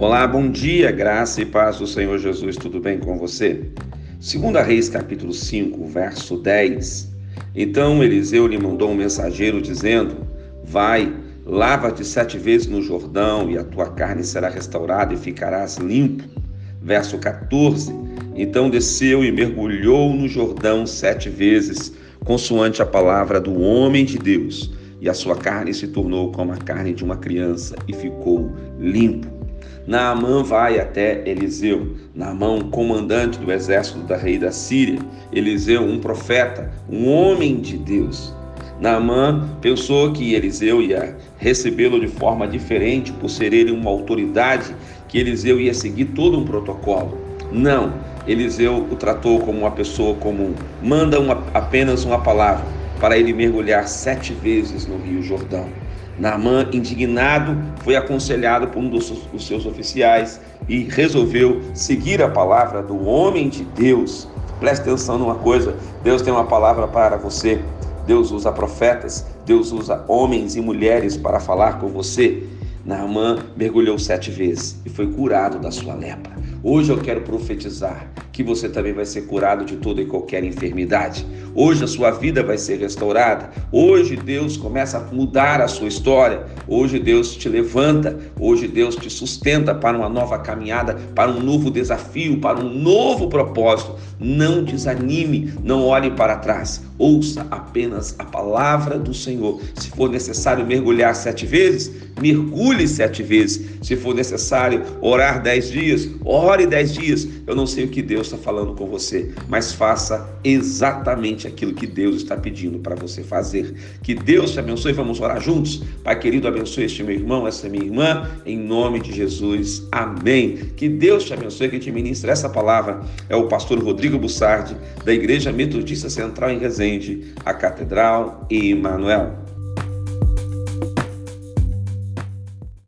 Olá, bom dia, graça e paz do Senhor Jesus, tudo bem com você? Segunda Reis, capítulo 5, verso 10. Então Eliseu lhe mandou um mensageiro dizendo: Vai, lava-te sete vezes no Jordão, e a tua carne será restaurada e ficarás limpo. Verso 14. Então desceu e mergulhou no Jordão sete vezes, consoante a palavra do homem de Deus e a sua carne se tornou como a carne de uma criança e ficou limpo. Naamã vai até Eliseu, Naamã, comandante do exército da rei da Síria, Eliseu, um profeta, um homem de Deus. Naamã pensou que Eliseu ia recebê-lo de forma diferente por ser ele uma autoridade, que Eliseu ia seguir todo um protocolo. Não, Eliseu o tratou como uma pessoa comum, manda uma, apenas uma palavra para ele mergulhar sete vezes no Rio Jordão. Naamã, indignado, foi aconselhado por um dos, seus oficiais e resolveu seguir a palavra do homem de Deus. Preste atenção numa coisa: Deus tem uma palavra para você. Deus usa profetas, Deus usa homens e mulheres para falar com você. Naamã mergulhou sete vezes e foi curado da sua lepra. Hoje eu quero profetizar que você também vai ser curado de toda e qualquer enfermidade. Hoje a sua vida vai ser restaurada. Hoje Deus começa a mudar a sua história. Hoje Deus te levanta. Hoje Deus te sustenta para uma nova caminhada, para um novo desafio, para um novo propósito. Não desanime, não olhe para trás. Ouça apenas a palavra do Senhor. Se for necessário mergulhar sete vezes, mergulhe sete vezes. Se for necessário orar dez dias, ore dez dias. Eu não sei o que Deus está falando com você, mas faça exatamente aquilo que Deus está pedindo para você fazer. Que Deus te abençoe. Vamos orar juntos? Pai querido, abençoe este meu irmão, essa minha irmã, em nome de Jesus. Amém. Que Deus te abençoe, que te ministre essa palavra. É o pastor Rodrigo Bussardi, da Igreja Metodista Central em Resende, a Catedral Emanuel.